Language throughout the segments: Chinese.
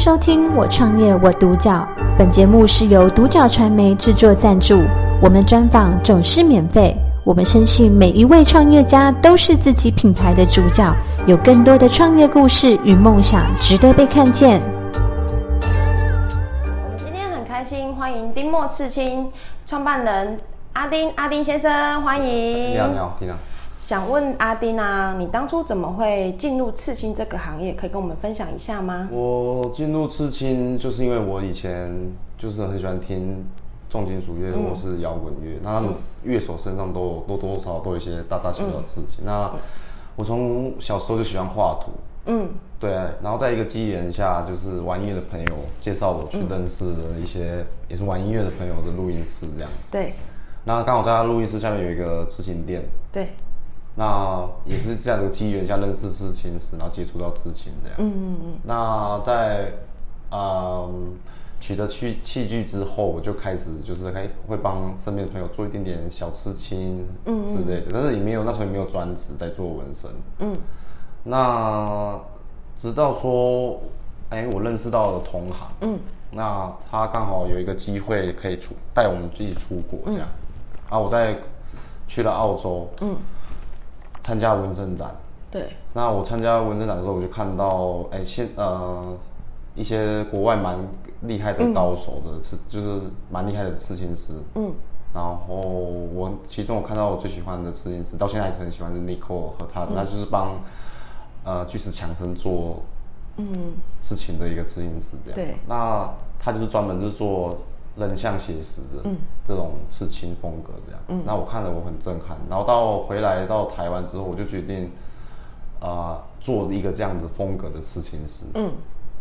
收听《我创业我独角》，本节目是由独角传媒制作赞助，我们专访总是免费。我们深信每一位创业家都是自己品牌的主角，有更多的创业故事与梦想值得被看见。我们今天很开心，欢迎丁墨刺青创办人阿丁，阿丁先生，欢迎。你好，你好，丁啊。想问阿丁啊，你当初怎么会进入刺青这个行业？可以跟我们分享一下吗？我进入刺青就是因为我以前就是很喜欢听重金属乐或是摇滚乐，那他们乐手身上都有多多少少都有一些大大小小的刺青。嗯、那我从小时候就喜欢画图，嗯，对，然后在一个机缘下，就是玩音乐的朋友介绍我去认识的一些也是玩音乐的朋友的录音室，这样。对。那刚好在他录音室下面有一个刺青店。对。那也是这样的机缘下认识刺青师，然后接触到刺青这样。嗯嗯嗯。那在嗯取得器器具之后，我就开始就是开会帮身边的朋友做一点点小刺青嗯之类的，但是也没有那时候也没有专职在做纹身。嗯。那直到说，哎，我认识到了同行。嗯。那他刚好有一个机会可以出带我们自己出国这样。啊，我在去了澳洲。嗯。参加纹身展，对。那我参加纹身展的时候，我就看到，哎、欸，现呃一些国外蛮厉害的高手的刺，嗯、就是蛮厉害的刺青师。嗯。然后我其中我看到我最喜欢的刺青师，到现在还是很喜欢是 Nico 和他的，那、嗯、就是帮呃巨石强森做嗯刺青的一个刺青师这样。对。那他就是专门是做。人像写实的这种刺青风格，这样，嗯、那我看了我很震撼。然后到回来到台湾之后，我就决定，啊、呃，做一个这样子风格的刺青师。嗯，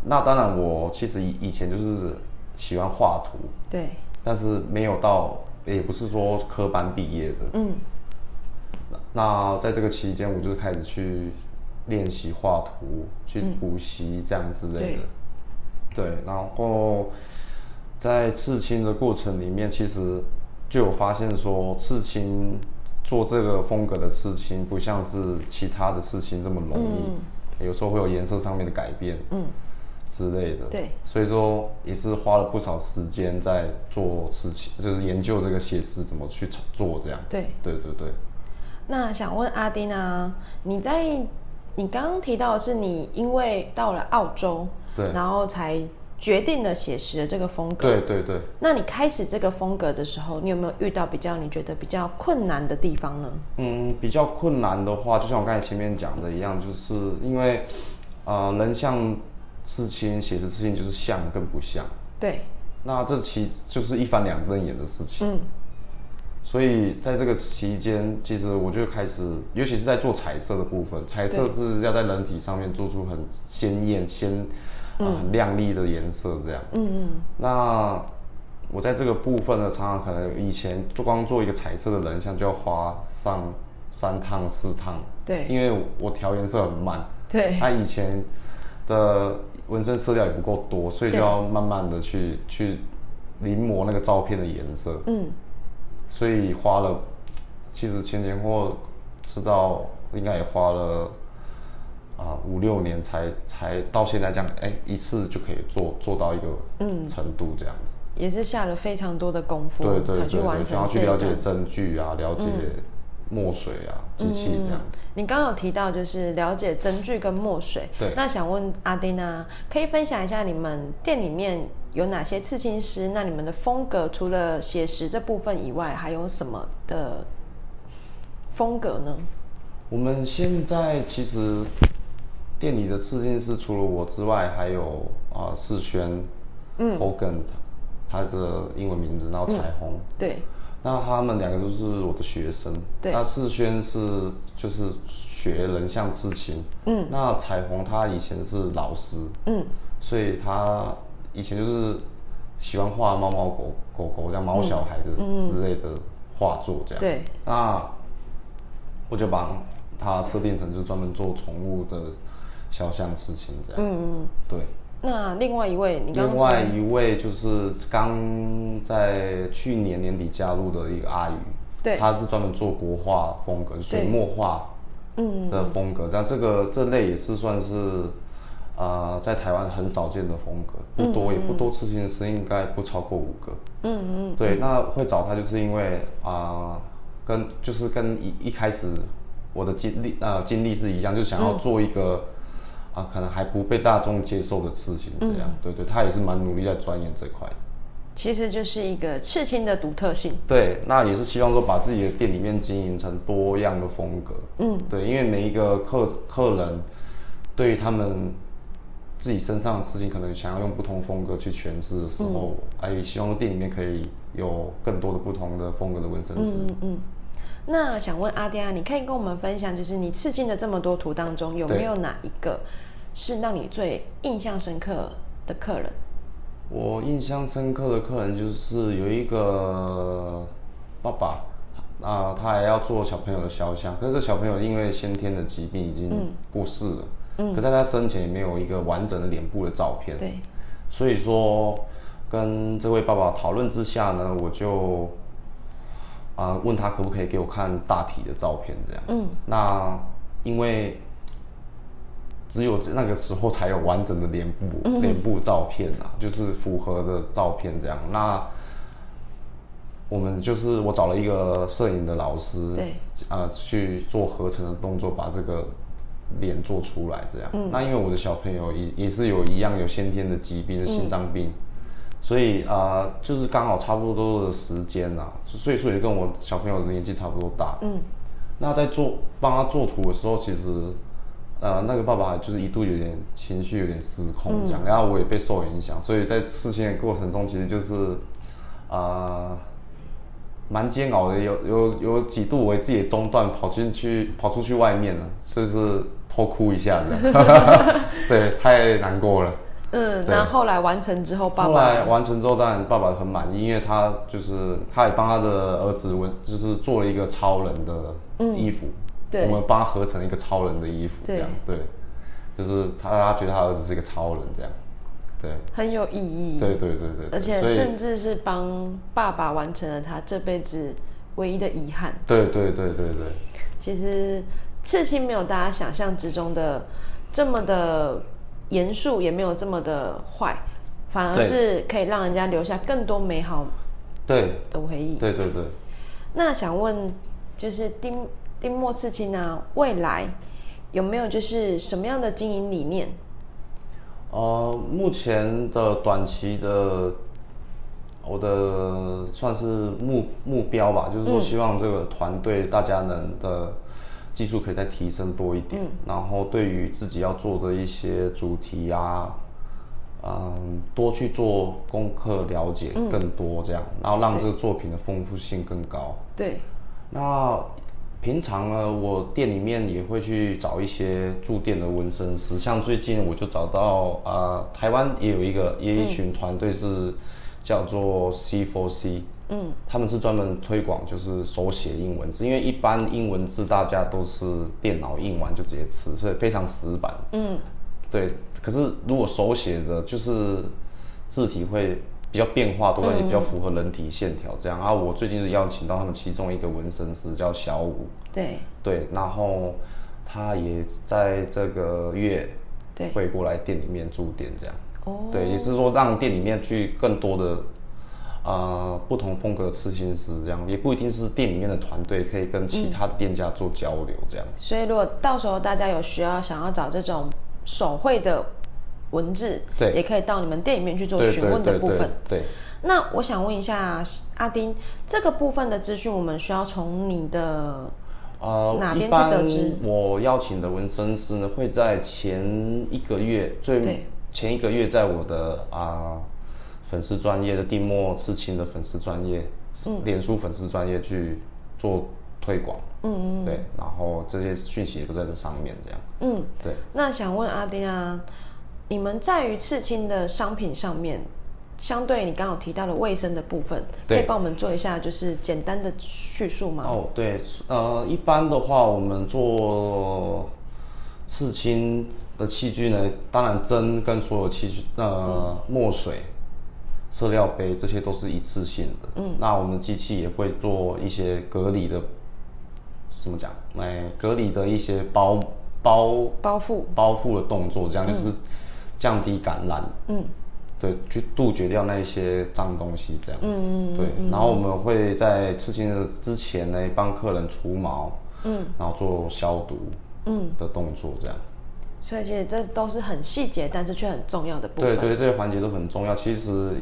那当然我其实以以前就是喜欢画图，对，但是没有到，也不是说科班毕业的。嗯，那在这个期间，我就是开始去练习画图，去补习这样之类的。嗯、对，对，然后。在刺青的过程里面，其实就有发现说，刺青做这个风格的刺青，不像是其他的刺青这么容易，嗯、有时候会有颜色上面的改变，嗯，之类的。对，所以说也是花了不少时间在做刺青，就是研究这个写实怎么去做这样。对，对对对。那想问阿丁啊，你在你刚刚提到的是你因为到了澳洲，对，然后才。决定了写实的这个风格。对对对。那你开始这个风格的时候，你有没有遇到比较你觉得比较困难的地方呢？嗯，比较困难的话，就像我刚才前面讲的一样，就是因为，呃，人像刺青、写实刺青就是像跟不像。对。那这其就是一翻两瞪眼的事情。嗯。所以在这个期间，其实我就开始，尤其是在做彩色的部分，彩色是要在人体上面做出很鲜艳、鲜。亮丽的颜色这样。嗯嗯。那我在这个部分呢，常常可能以前做光做一个彩色的人像就要花上三趟四趟。对。因为我调颜色很慢。对。他 以前的纹身色调也不够多，所以就要慢慢的去去临摹那个照片的颜色。嗯。所以花了，其实前前后后，知道应该也花了。啊，五六年才才到现在这样，哎，一次就可以做做到一个程度这样子，嗯，也是下了非常多的功夫，对对对，对，然后去了解针具啊，了解墨水啊，机、嗯、器这样子。你刚刚有提到就是了解针具跟墨水，对，那想问阿丁啊，可以分享一下你们店里面有哪些刺青师？那你们的风格除了写实这部分以外，还有什么的风格呢？我们现在其实。店里的刺青师除了我之外，还有啊世轩，嗯，Hogan，他的英文名字，然后彩虹，嗯、对，那他们两个都是我的学生，对，那世轩是就是学人像刺青，嗯，那彩虹他以前是老师，嗯，所以他以前就是喜欢画猫猫狗狗狗这样毛小孩的之类的画作这样，对、嗯，那我就把他设定成就专门做宠物的。小象刺青这样，嗯嗯，对。那另外一位，你刚刚另外一位就是刚在去年年底加入的一个阿宇，对，他是专门做国画风格，水墨画，嗯的风格。这样这个这类也是算是呃，在台湾很少见的风格，不多也不多，刺青师应该不超过五个。嗯嗯。对，那会找他就是因为啊、呃，跟就是跟一一开始我的经历呃经历是一样，就想要做一个呃，可能还不被大众接受的刺青这样。嗯、对对，他也是蛮努力在钻研这块。其实就是一个刺青的独特性。对，那也是希望说把自己的店里面经营成多样的风格。嗯，对，因为每一个客客人对于他们自己身上的刺青，可能想要用不同风格去诠释的时候，哎、嗯，希望店里面可以有更多的不同的风格的纹身师。嗯嗯。那想问阿爹啊，你可以跟我们分享，就是你刺青的这么多图当中，有没有哪一个是让你最印象深刻的客人？我印象深刻的客人就是有一个爸爸，啊，他还要做小朋友的肖像，可是这小朋友因为先天的疾病已经过世了，嗯，可在他生前也没有一个完整的脸部的照片，对，所以说跟这位爸爸讨论之下呢，我就啊问他可不可以给我看大体的照片，这样，嗯，那因为。只有那个时候才有完整的脸部脸部照片啊，就是符合的照片这样。那我们就是我找了一个摄影的老师，对，呃，去做合成的动作，把这个脸做出来这样。嗯。那因为我的小朋友也也是有一样有先天的疾病，是心脏病，所以啊，呃，就是刚好差不多的时间啊，岁数也跟我小朋友的年纪差不多大。嗯。那在做帮他做图的时候，其实。呃，那个爸爸就是一度有点情绪有点失控这样，嗯、然后我也被受影响，所以在事情的过程中，其实就是，呃，蛮煎熬的，有有有几度我自己也中断，跑进去跑出去外面了，就是偷哭一下这样，对，太难过了。嗯，那后来完成之后，爸爸后来完成之后，当然爸爸很满意，因为他就是他也帮他的儿子纹，就是做了一个超人的衣服。嗯对。我们帮他合成一个超人的衣服，这样。对，对，就是他他觉得他儿子是一个超人，这样，对，很有意义，对对对对，而且甚至是帮爸爸完成了他这辈子唯一的遗憾，对对对对对。其实刺青没有大家想象之中的这么的严肃，也没有这么的坏，反而是可以让人家留下更多美好对的回忆，对，对对对。那想问，就是丁。丁墨刺青呢，未来有没有就是什么样的经营理念？呃，目前的短期的，我的算是目目标吧，就是说希望这个团队大家能的技术可以再提升多一点，嗯、然后对于自己要做的一些主题啊，嗯，多去做功课，了解更多这样，嗯、然后让这个作品的丰富性更高。对，那。平常呢，我店里面也会去找一些驻店的纹身师，像最近我就找到啊、呃，台湾也有一个，也有一群团队是叫做 C4C，嗯，他们是专门推广就是手写英文字，因为一般英文字大家都是电脑印完就直接吃，所以非常死板，嗯，对。可是如果手写的，就是字体会。比较变化多，也比较符合人体线条这样。啊、我最近是邀请到他们其中一个纹身师叫小五，对对，然后他也在这个月会过来店里面驻店这样。哦，对，也是说让店里面去更多的呃不同风格的刺青师这样，也不一定是店里面的团队可以跟其他店家做交流这样。所以如果到时候大家有需要想要找这种手绘的。文字对，也可以到你们店里面去做询问的部分。对，那我想问一下阿丁，这个部分的资讯我们需要从你的呃哪边去得知？我邀请的纹身师呢，会在前一个月最前一个月在我的啊、呃、粉丝专业的丁墨刺青的粉丝专业，嗯，脸书粉丝专业去做推广。嗯嗯，对，然后这些讯息也都在这上面，这样。嗯，对。那想问阿丁啊。你们在于刺青的商品上面，相对你刚好提到的卫生的部分，可以帮我们做一下就是简单的叙述吗？哦，对，呃，一般的话，我们做刺青的器具呢，当然针跟所有器具，呃，嗯、墨水、色料杯这些都是一次性的。嗯，那我们机器也会做一些隔离的，怎么讲？哎，隔离的一些包包包覆包覆的动作，这样就是。降低感染，嗯，对，去杜绝掉那一些脏东西这样嗯，对，然后我们会在刺青的之前呢，帮客人除毛，嗯，然后做消毒，嗯的动作这样，所以其实这都是很细节，但是却很重要的部分，对对，这些环节都很重要，其实。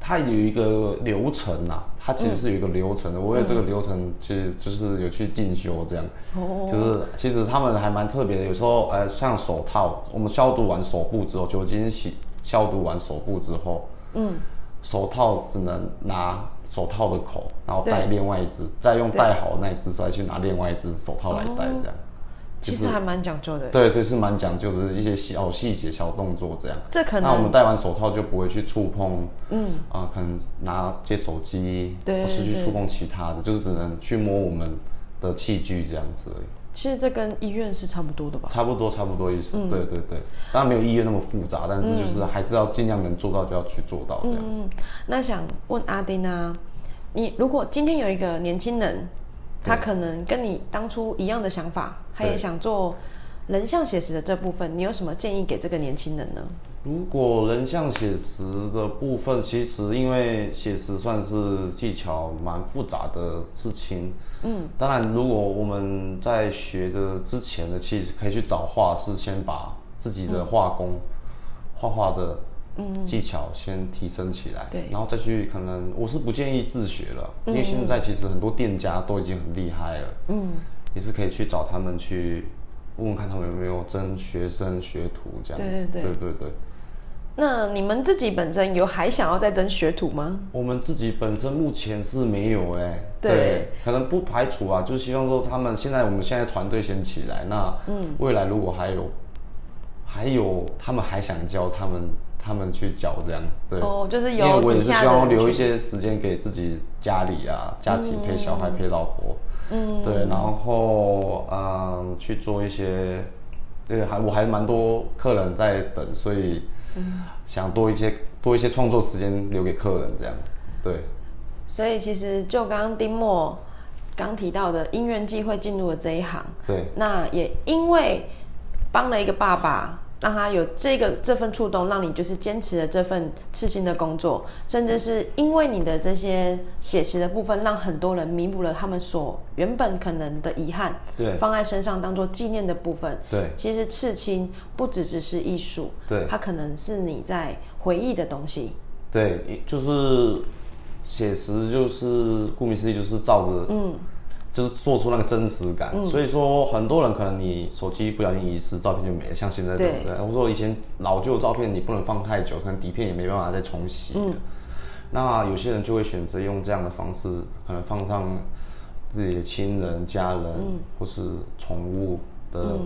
它有一个流程呐、啊，它其实是有一个流程的。嗯、我有这个流程其实就是有去进修，这样，嗯、就是其实他们还蛮特别的。有时候，呃，像手套，我们消毒完手部之后，酒精洗消毒完手部之后，嗯，手套只能拿手套的口，然后戴另外一只，再用戴好的那一只再去拿另外一只手套来戴，这样。其实还蛮讲究的，对对，是蛮讲究的，一些小细节、小动作这样。这可能那我们戴完手套就不会去触碰，嗯啊，可能拿接手机，对，或是去触碰其他的，就是只能去摸我们的器具这样子而已。其实这跟医院是差不多的吧？差不多，差不多意思。对对对，当然没有医院那么复杂，但是就是还是要尽量能做到就要去做到这样。嗯，那想问阿丁啊，你如果今天有一个年轻人。他可能跟你当初一样的想法，他也想做人像写实的这部分，你有什么建议给这个年轻人呢？如果人像写实的部分，其实因为写实算是技巧蛮复杂的事情，嗯，当然如果我们在学的之前呢，其实可以去找画师，先把自己的画工、画画的。技巧先提升起来，对，然后再去可能我是不建议自学了，因为现在其实很多店家都已经很厉害了，嗯，也是可以去找他们去问问看他们有没有征学生学徒这样子，对对对，对对对。那你们自己本身有还想要再争学徒吗？我们自己本身目前是没有哎、欸，对，对，可能不排除啊，就希望说他们现在我们现在团队先起来，那嗯，未来如果还有还有他们还想教他们。他们去教这样，对，哦，就是有，因为我也是希望留一些时间给自己家里啊，家庭陪小孩陪老婆，嗯，对，然后嗯去做一些，对，还我还蛮多客人在等，所以想多一些多一些创作时间留给客人这样，对。所以其实就刚刚丁默刚提到的因缘际会进入了这一行，对，那也因为帮了一个爸爸。让他有这个这份触动，让你就是坚持了这份刺青的工作，甚至是因为你的这些写实的部分，让很多人弥补了他们所原本可能的遗憾，对，放在身上当做纪念的部分，对。其实刺青不只只是艺术，对，它可能是你在回忆的东西，对，就是写实，就是顾名思义，就是照着，嗯。就是做出那个真实感，嗯、所以说很多人可能你手机不小心遗失，照片就没了，像现在对不对？或者说以前老旧的照片你不能放太久，可能底片也没办法再重洗。嗯、那有些人就会选择用这样的方式，可能放上自己的亲人、家人，嗯、或是宠物的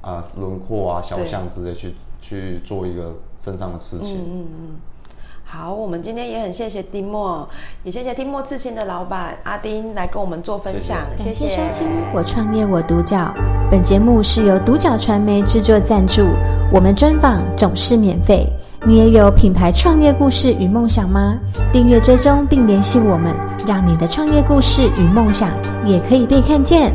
啊轮廓啊、肖像之类，去去做一个身上的事情。嗯嗯嗯好，我们今天也很谢谢丁墨，也谢谢丁墨刺青的老板阿丁来跟我们做分享。谢谢，谢谢收听《我创业我独角》，本节目是由独角传媒制作赞助，我们专访总是免费。你也有品牌创业故事与梦想吗？订阅追踪并联系我们，让你的创业故事与梦想也可以被看见。